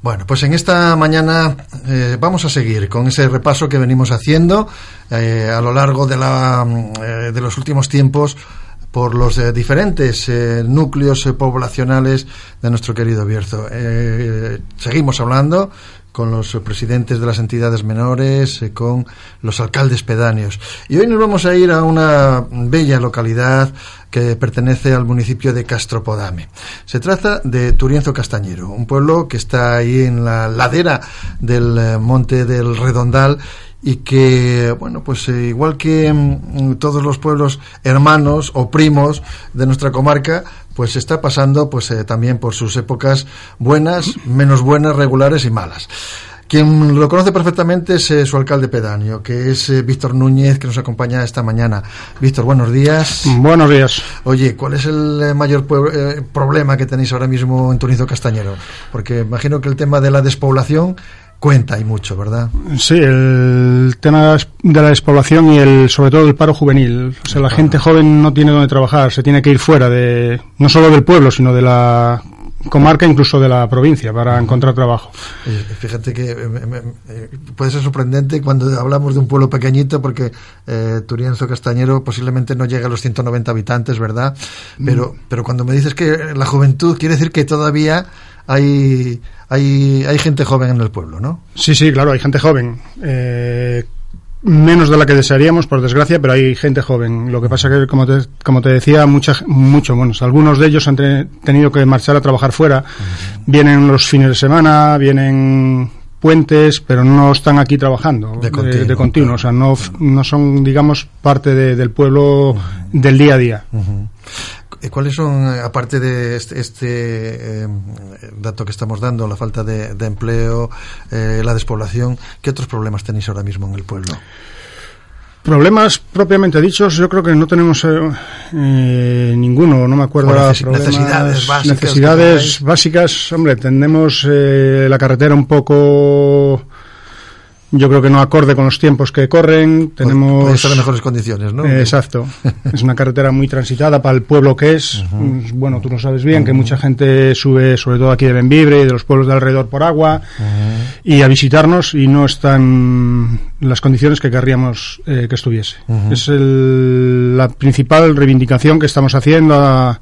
Bueno, pues en esta mañana eh, vamos a seguir con ese repaso que venimos haciendo eh, a lo largo de, la, eh, de los últimos tiempos por los eh, diferentes eh, núcleos poblacionales de nuestro querido Bierzo. Seguimos hablando con los presidentes de las entidades menores, eh, con los alcaldes pedáneos. Y hoy nos vamos a ir a una bella localidad que pertenece al municipio de Castropodame. Se trata de Turienzo Castañero, un pueblo que está ahí en la ladera del eh, monte del Redondal y que, bueno, pues eh, igual que mm, todos los pueblos hermanos o primos de nuestra comarca, pues está pasando pues eh, también por sus épocas buenas, menos buenas, regulares y malas. Quien lo conoce perfectamente es eh, su alcalde pedáneo, que es eh, Víctor Núñez, que nos acompaña esta mañana. Víctor, buenos días. Buenos días. Oye, ¿cuál es el eh, mayor problema que tenéis ahora mismo en Turienzo Castañero? Porque imagino que el tema de la despoblación cuenta y mucho, ¿verdad? Sí, el tema de la despoblación y el, sobre todo el paro juvenil. O sea, la gente joven no tiene donde trabajar, se tiene que ir fuera de, no solo del pueblo, sino de la comarca, incluso de la provincia, para encontrar trabajo. Fíjate que eh, me- me- eh, puede ser sorprendente cuando hablamos de un pueblo pequeñito, porque eh, Turienzo Castañero posiblemente no llega a los 190 habitantes, ¿verdad? Pero, pero cuando me dices que la juventud, quiere decir que todavía hay, hay, hay gente joven en el pueblo, ¿no? Sí, sí, claro, hay gente joven. Eh, menos de la que desearíamos, por desgracia, pero hay gente joven. Lo que pasa que, como te, como te decía, mucha, mucho, bueno, algunos de ellos han te- tenido que marchar a trabajar fuera. Vienen los fines de semana, vienen puentes, pero no están aquí trabajando De continuo, de continuo. O sea, no, no son, digamos, parte de- del pueblo del día a día. ¿Cuáles son, eh, aparte de este, este, eh, dato que estamos dando, la falta de, de empleo, eh, la despoblación, qué otros problemas tenéis ahora mismo en el pueblo? Problemas propiamente dichos, yo creo que no tenemos eh, eh, ninguno, no me acuerdo problemas- necesidades básicas necesidades básicas, hombre, tenemos eh, la carretera un poco, yo creo que no acorde con los tiempos que corren, tenemos... Puede estar en mejores condiciones, ¿no? Eh, exacto. es una carretera muy transitada para el pueblo que es. Mm, Bueno, tú lo sabes bien, que mucha gente sube, sobre todo aquí de Benvibre y de los pueblos de alrededor por agua, y a visitarnos y no están las condiciones que querríamos eh, que estuviese. Es el- la principal reivindicación que estamos haciendo. a-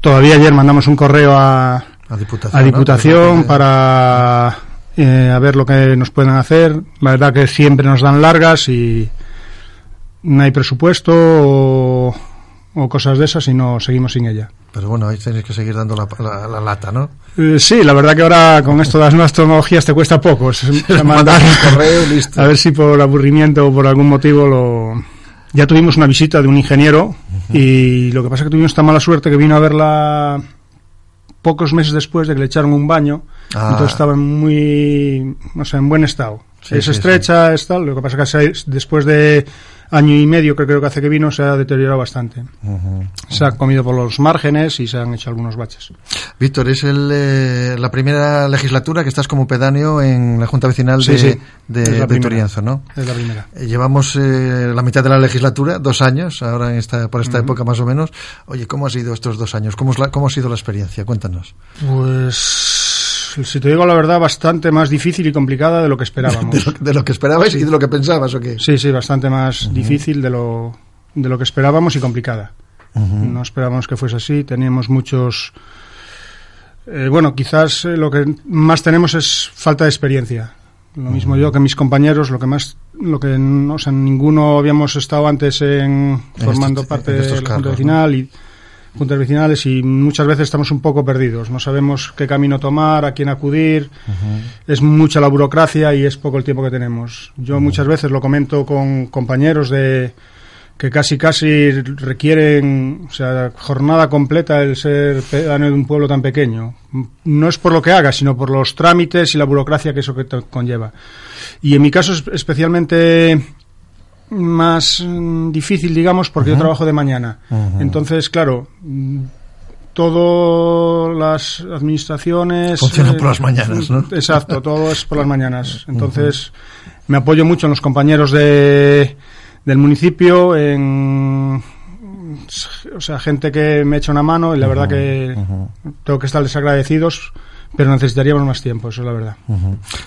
todavía ayer mandamos un correo a, A Diputación. a ¿no? Diputación Pues, para eh, a ver lo que nos pueden hacer. La verdad que siempre nos dan largas y no hay presupuesto o, o cosas de esas y no seguimos sin ella. Pero bueno, ahí tenéis que seguir dando la, la- la lata, ¿no? Eh, sí, la verdad que ahora con esto de las nuevas tecnologías te cuesta poco. Es- es mandar- un correo listo. a ver si por aburrimiento o por algún motivo lo... Ya tuvimos una visita de un ingeniero y lo que pasa es que tuvimos esta mala suerte que vino a verla pocos meses después de que le echaron un baño. Ah. Entonces estaba en muy, o sea, en buen estado. Sí, es sí, estrecha, es tal. Lo que pasa es que después de año y medio que creo que hace que vino se ha deteriorado bastante. Se ha comido por los márgenes y se han hecho algunos baches. Víctor, es el, eh, la primera legislatura que estás como pedáneo en la Junta Vecinal Sí, de, sí. de, de. Turienzo, ¿no? Es la primera. Eh, Llevamos eh, la mitad de la legislatura, dos años, ahora en esta, por esta época más o menos. Oye, ¿cómo ha sido estos dos años? ¿Cómo, es la- cómo ha sido la experiencia? Cuéntanos. Pues, si te digo la verdad, bastante más difícil y complicada de lo que esperábamos. ¿De lo, de lo que esperabais y de lo que pensabas o qué? Sí, sí, bastante más difícil de lo, de lo que esperábamos y complicada. No esperábamos que fuese así. Teníamos muchos. eh, bueno, quizás eh, lo que más tenemos es falta de experiencia. Lo mismo yo que mis compañeros, lo que más, lo que no, o sea, ninguno habíamos estado antes en formando parte de la junta vecinal y juntas vecinales y muchas veces estamos un poco perdidos. No sabemos qué camino tomar, a quién acudir. Es mucha la burocracia y es poco el tiempo que tenemos. Yo muchas veces lo comento con compañeros de que casi casi requieren, o sea, jornada completa el ser pedáneo de un pueblo tan pequeño. No es por lo que haga, sino por los trámites y la burocracia que eso que conlleva. Y en mi caso es especialmente más mm, difícil, digamos, porque yo trabajo de mañana. Entonces, claro, todas las administraciones... Funcionan por las mañanas, ¿no? Exacto, todo es por las mañanas. Entonces, me apoyo mucho en los compañeros de del municipio, en o sea, gente que me echa una mano y la verdad que tengo que estarles agradecidos pero necesitaríamos más tiempo, eso es la verdad.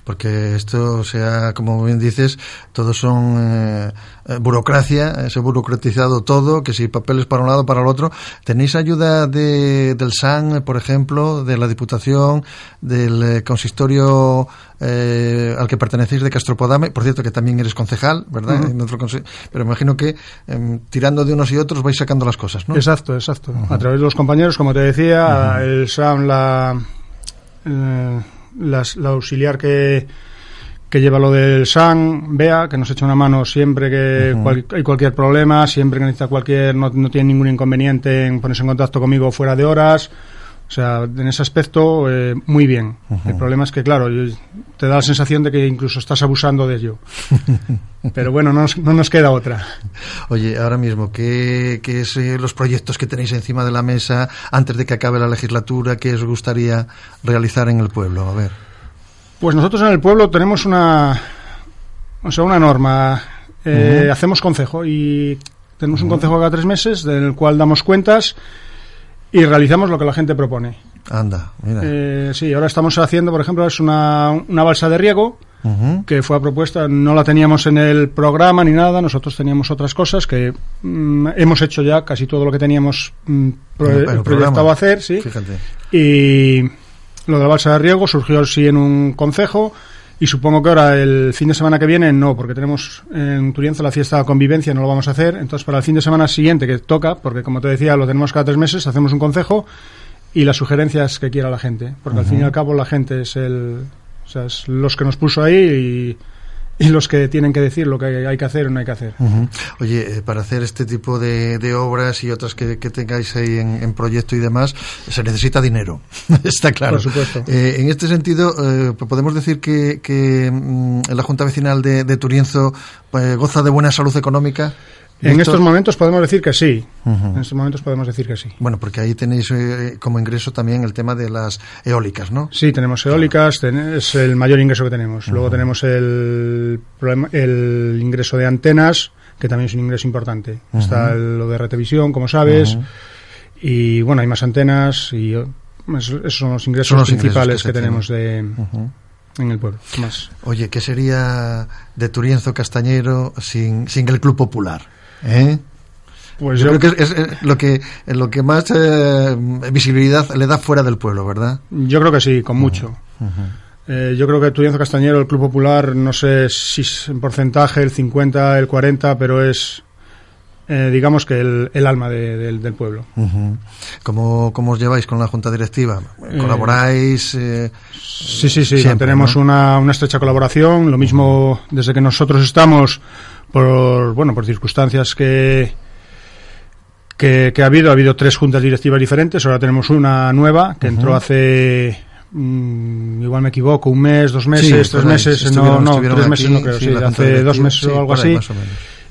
Porque esto, o sea, como bien dices, todos son eh, eh, burocracia, se ha burocratizado todo, que si papeles para un lado, para el otro. ¿Tenéis ayuda de, del SAN, por ejemplo, de la Diputación, del eh, consistorio al que pertenecéis de Castropodame? Por cierto, que también eres concejal, ¿verdad? pero imagino que em, tirando de unos y otros vais sacando las cosas, ¿no? Exacto, exacto. A través de los compañeros, como te decía, el SAN, la eh, la auxiliar que, que lleva lo del SAN, Bea, que nos echa una mano siempre que hay cualquier problema, siempre que necesita cualquier, no, tiene ningún inconveniente en ponerse en contacto conmigo fuera de horas. O sea, en ese aspecto, eh, muy bien. El problema es que, claro, te da la sensación de que incluso estás abusando de ello. Pero bueno, no nos, no nos queda otra. Oye, ahora mismo, ¿qué, qué es eh, los proyectos que tenéis encima de la mesa antes de que acabe la legislatura? ¿Qué os gustaría realizar en el pueblo? A ver. Pues nosotros en el pueblo tenemos una, o sea, una norma. Eh, hacemos consejo y tenemos un consejo cada tres meses del cual damos cuentas y realizamos lo que la gente propone. Anda, mira. Eh, sí, ahora estamos haciendo, por ejemplo, es una, una balsa de riego que fue a propuesta, no la teníamos en el programa ni nada, nosotros teníamos otras cosas que mm, hemos hecho ya casi todo lo que teníamos mm, proyectado hacer, sí. Fíjate. Y lo de la balsa de riego surgió sí en un concejo y supongo que ahora el fin de semana que viene no, porque tenemos en Turienzo la fiesta de convivencia, no lo vamos a hacer. Entonces, para el fin de semana siguiente que toca, porque como te decía, lo tenemos cada tres meses, hacemos un consejo y las sugerencias que quiera la gente, porque al fin y al cabo la gente es el, o sea, es los que nos puso ahí y, y, los que tienen que decir lo que hay que hacer o no hay que hacer. Oye, eh, para hacer este tipo de, de obras y otras que, que tengáis ahí en, en, proyecto y demás, se necesita dinero, está claro. Por supuesto. Eh, en este sentido, eh, podemos decir que, que mm, la Junta Vecinal de, de Turienzo eh, goza de buena salud económica. En estos momentos podemos decir que sí. En estos momentos podemos decir que sí. Bueno, porque ahí tenéis eh, como ingreso también el tema de las eólicas, ¿no? Sí, tenemos eólicas, es el mayor ingreso que tenemos. Luego tenemos el, el ingreso de antenas, que también es un ingreso importante. Está lo de retevisión, como sabes. Y bueno, hay más antenas y esos son los ingresos principales que, tenemos de en el pueblo. Más. Oye, ¿qué sería de Turienzo Castañero sin, sin el Club Popular? ¿Eh? Pues yo, creo que es, lo que lo que más eh, visibilidad le da fuera del pueblo, ¿verdad? Yo creo que sí, con mucho. eh, yo creo que Turienzo Castañero, el Club Popular, no sé si es en porcentaje el 50, el 40, pero es eh, digamos que el, el alma de, de, del pueblo. Uh -huh. ¿Cómo, ¿Cómo, os lleváis con la Junta Directiva? ¿Colaboráis? Eh, sí, sí, sí. Siempre, tenemos ¿no? una, una, estrecha colaboración. Lo mismo desde que nosotros estamos, por, bueno, por circunstancias que, que, que, ha habido. Ha habido tres juntas directivas diferentes. Ahora tenemos una nueva que uh -huh. entró hace mm, igual me equivoco, un mes, dos meses, sí, tres meses, no, no, tres meses no creo, sí, sí hace dos meses o algo así.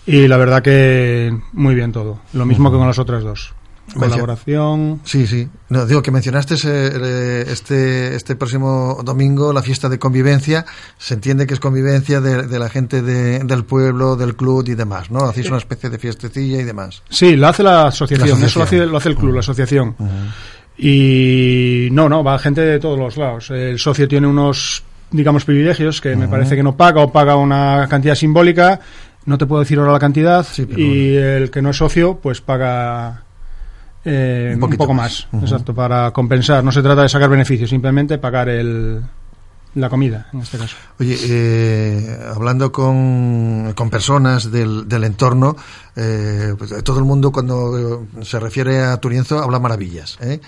Y la verdad que muy bien todo. Lo mismo que con las otras dos. Colaboración. Sí, sí. No, digo que mencionaste este, este próximo domingo la fiesta de convivencia. Se entiende que es convivencia de, de la gente de, del pueblo, del club y demás, ¿no? Hacéis una especie de fiestecilla y demás. Sí, lo hace la asociación. La asociación. Eso lo hace, lo hace, el club, la asociación. Uh -huh. Y no, no, va gente de todos los lados. El socio tiene unos, digamos, privilegios que uh -huh. me parece que no paga o paga una cantidad simbólica no te puedo decir ahora la cantidad sí, y el que no es socio pues paga eh, un, un, poco más, más. Uh -huh. exacto para compensar no se trata de sacar beneficios simplemente pagar el la comida en este caso oye eh, hablando con, con personas del, del entorno eh, pues, todo el mundo cuando se refiere a Turienzo habla maravillas ¿eh?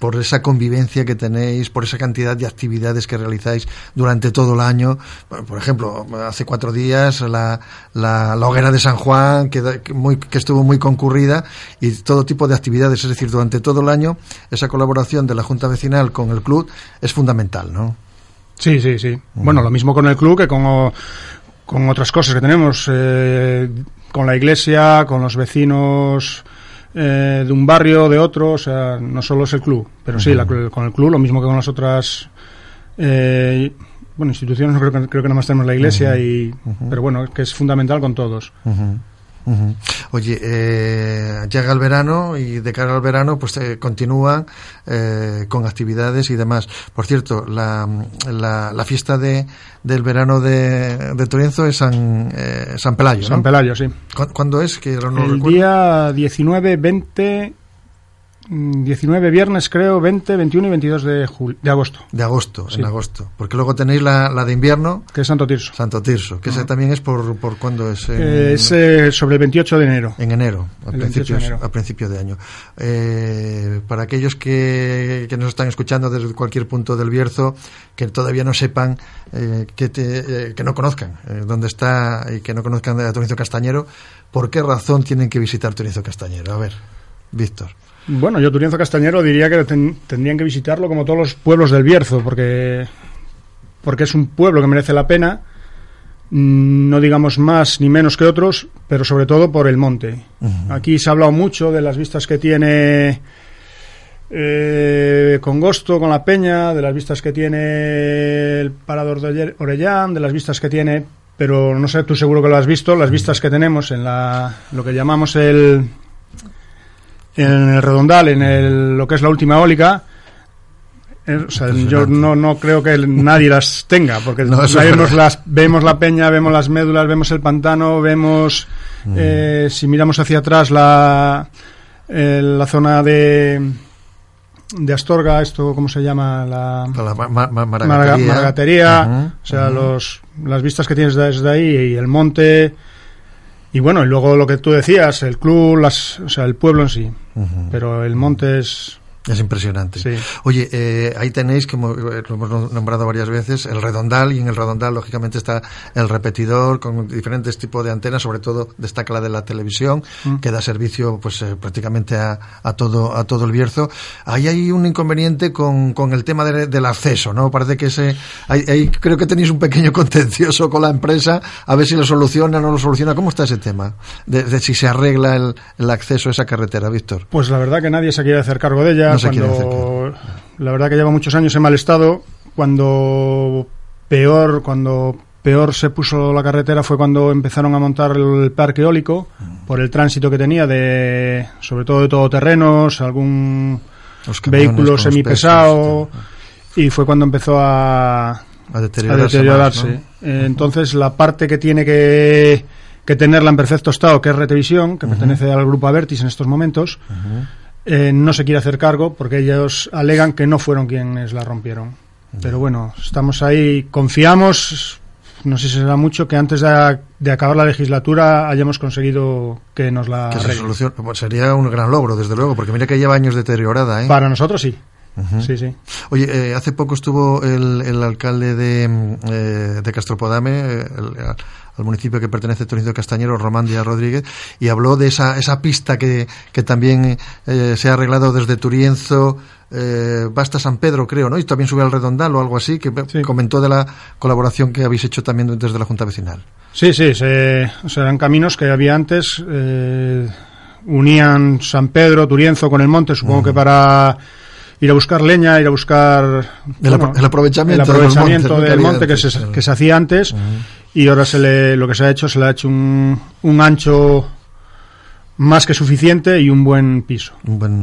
Por esa convivencia que tenéis, por esa cantidad de actividades que realizáis durante todo el año. Por ejemplo, hace cuatro días la, la, hoguera de San Juan, que, muy, que estuvo muy concurrida, y todo tipo de actividades, es decir, durante todo el año, esa colaboración de la Junta Vecinal con el club es fundamental, ¿no? Sí, sí, sí. Bueno, lo mismo con el club que con, con otras cosas que tenemos, eh, con la iglesia, con los vecinos eh, de un barrio, de otro, o sea, no solo es el club, pero sí, con el club, lo mismo que con las otras eh, bueno, instituciones, creo que, creo que nada más tenemos la iglesia, y, pero bueno, que es fundamental con todos. Oye, eh, llega el verano y de cara al verano pues eh, continúan eh, con actividades y demás. Por cierto, la, la, fiesta de, del verano de, de Torienzo es San, eh, San Pelayo, San Pelayo, sí. ¿Cuándo es? Que el día 19, 20 19 mm, viernes, creo, 20, 21 y 22 de, de agosto. De agosto, en agosto. Porque luego tenéis la, la, de invierno. Que es Santo Tirso. Santo Tirso, que ese también es por, por cuándo es. es eh, sobre el 28 de enero. En enero, a, principios, de a principio de año. Eh, para aquellos que, que, nos están escuchando desde cualquier punto del Bierzo, que todavía no sepan, eh, que, te, que no conozcan dónde está y que no conozcan de Tonizo Castañero, ¿por qué razón tienen que visitar Tonizo Castañero? A ver, Víctor. Bueno, yo Turienzo Castañero diría que tendrían que visitarlo como todos los pueblos del Bierzo, porque, porque es un pueblo que merece la pena, mm, no digamos más ni menos que otros, pero sobre todo por el monte. Aquí se ha hablado mucho de las vistas que tiene eh, Congosto con la Peña, de las vistas que tiene el Parador de Orellán, de las vistas que tiene, pero no sé, tú seguro que lo has visto, las vistas que tenemos en la, lo que llamamos el en el redondal, en el, lo que es la última eólica, eh, yo no, no creo que nadie las tenga, porque vemos, las, vemos la peña, vemos las médulas, vemos el pantano, vemos, mm. eh, si miramos hacia atrás, la, eh, la zona de, de Astorga, esto, ¿cómo se llama? La, maragatería. o sea, los, las vistas que tienes desde ahí y el monte y bueno, y luego lo que tú decías, el club, las, o sea, el pueblo en sí. Pero el monte es, es impresionante. Oye, eh, ahí tenéis, como eh, lo hemos nombrado varias veces, el redondal, y en el redondal, lógicamente, está el repetidor con diferentes tipos de antenas, sobre todo destaca la de la televisión, mm. que da servicio pues eh, prácticamente a, a, todo a todo el Bierzo. Ahí hay un inconveniente con, con el tema del acceso, ¿no? Parece que ese, ahí, creo que tenéis un pequeño contencioso con la empresa, a ver si lo soluciona o no lo soluciona. ¿Cómo está ese tema? De, si se arregla el, el acceso a esa carretera, Víctor. Pues la verdad que nadie se quiere hacer cargo de ella cuando, La verdad que lleva muchos años en mal estado. Cuando peor, cuando peor se puso la carretera fue cuando empezaron a montar el parque eólico por el tránsito que tenía de, sobre todo de todoterrenos, algún vehículo semipesado y fue cuando empezó a, a deteriorarse. Entonces la parte que tiene que, que tenerla en perfecto estado, que es Retevisión, que pertenece al grupo Avertis en estos momentos, eh, no se quiere hacer cargo porque ellos alegan que no fueron quienes la rompieron. Pero bueno, estamos ahí, confiamos, no sé si será mucho, que antes de, acabar la legislatura hayamos conseguido que nos la que pues sería un gran logro, desde luego, porque mira que lleva años deteriorada. ¿eh? Para nosotros sí. Sí, sí. Oye, eh, hace poco estuvo el, el alcalde de, mm, eh, de Castropodame, el, al municipio que pertenece a Torino Castañero, Román Díaz Rodríguez, y habló de esa, esa pista que, que también eh, se ha arreglado desde Turienzo, eh, Basta San Pedro, creo, ¿no? Y también sube al Redondal o algo así, que comentó de la colaboración que habéis hecho también desde la Junta Vecinal. Sí, sí, se, eran caminos que había antes, eh, unían San Pedro, Turienzo con el monte, supongo que para ir a buscar leña, ir a buscar el, aprovechamiento, el aprovechamiento del monte, que, se, que se hacía antes y ahora se le, lo que se ha hecho, se le ha hecho un, un ancho más que suficiente y un buen piso.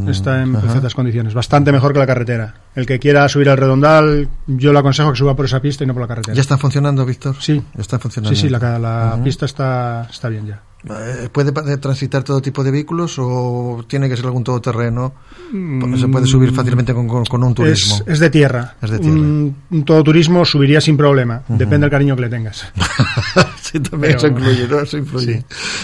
Está en perfectas condiciones, bastante mejor que la carretera. El que quiera subir al redondal, yo le aconsejo que suba por esa pista y no por la carretera. ¿Ya está funcionando, Víctor? Sí. Está funcionando. Sí, sí, la, la pista está, está bien ya. Eh, ¿Puede transitar todo tipo de vehículos o tiene que ser algún todoterreno? ¿Se puede subir fácilmente con, un turismo? Es, de tierra. Es de tierra. Un, un, todoturismo subiría sin problema. Depende del cariño que le tengas. Sí, también eso incluye, ¿no? Eso influye.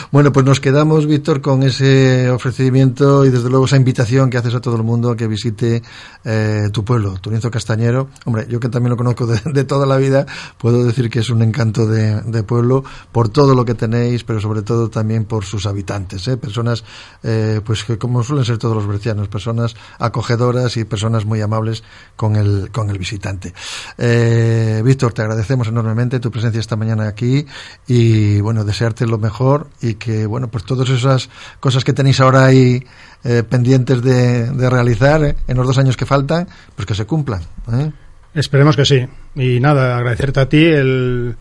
Bueno, pues nos quedamos, Víctor, con ese ofrecimiento y desde luego esa invitación que haces a todo el mundo a que visite eh, tu pueblo, Turienzo Castañero. Hombre, yo que también lo conozco de, toda la vida, puedo decir que es un encanto de, pueblo por todo lo que tenéis, pero sobre todo también por sus habitantes, ¿eh? personas, eh, pues que como suelen ser todos los bercianos, personas acogedoras y personas muy amables con el, con el visitante. Eh, Víctor, te agradecemos enormemente tu presencia esta mañana aquí y bueno, desearte lo mejor y que bueno, pues todas esas cosas que tenéis ahora ahí eh, pendientes de, realizar eh, en los dos años que faltan, pues que se cumplan. ¿eh? Esperemos que sí. Y nada, agradecerte a ti el,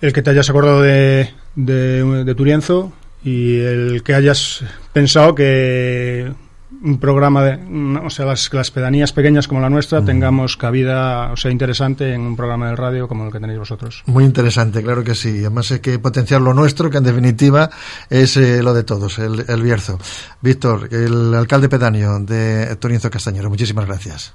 el que te hayas acordado de, de, de Turienzo y el que hayas pensado que un programa de, o sea, las, las pedanías pequeñas como la nuestra tengamos cabida, o sea, interesante en un programa de radio como el que tenéis vosotros. Muy interesante, claro que sí. Además hay que potenciar lo nuestro, que en definitiva es eh, lo de todos, el, el Bierzo. Víctor, el alcalde pedáneo de Turinzo Castañero, muchísimas gracias.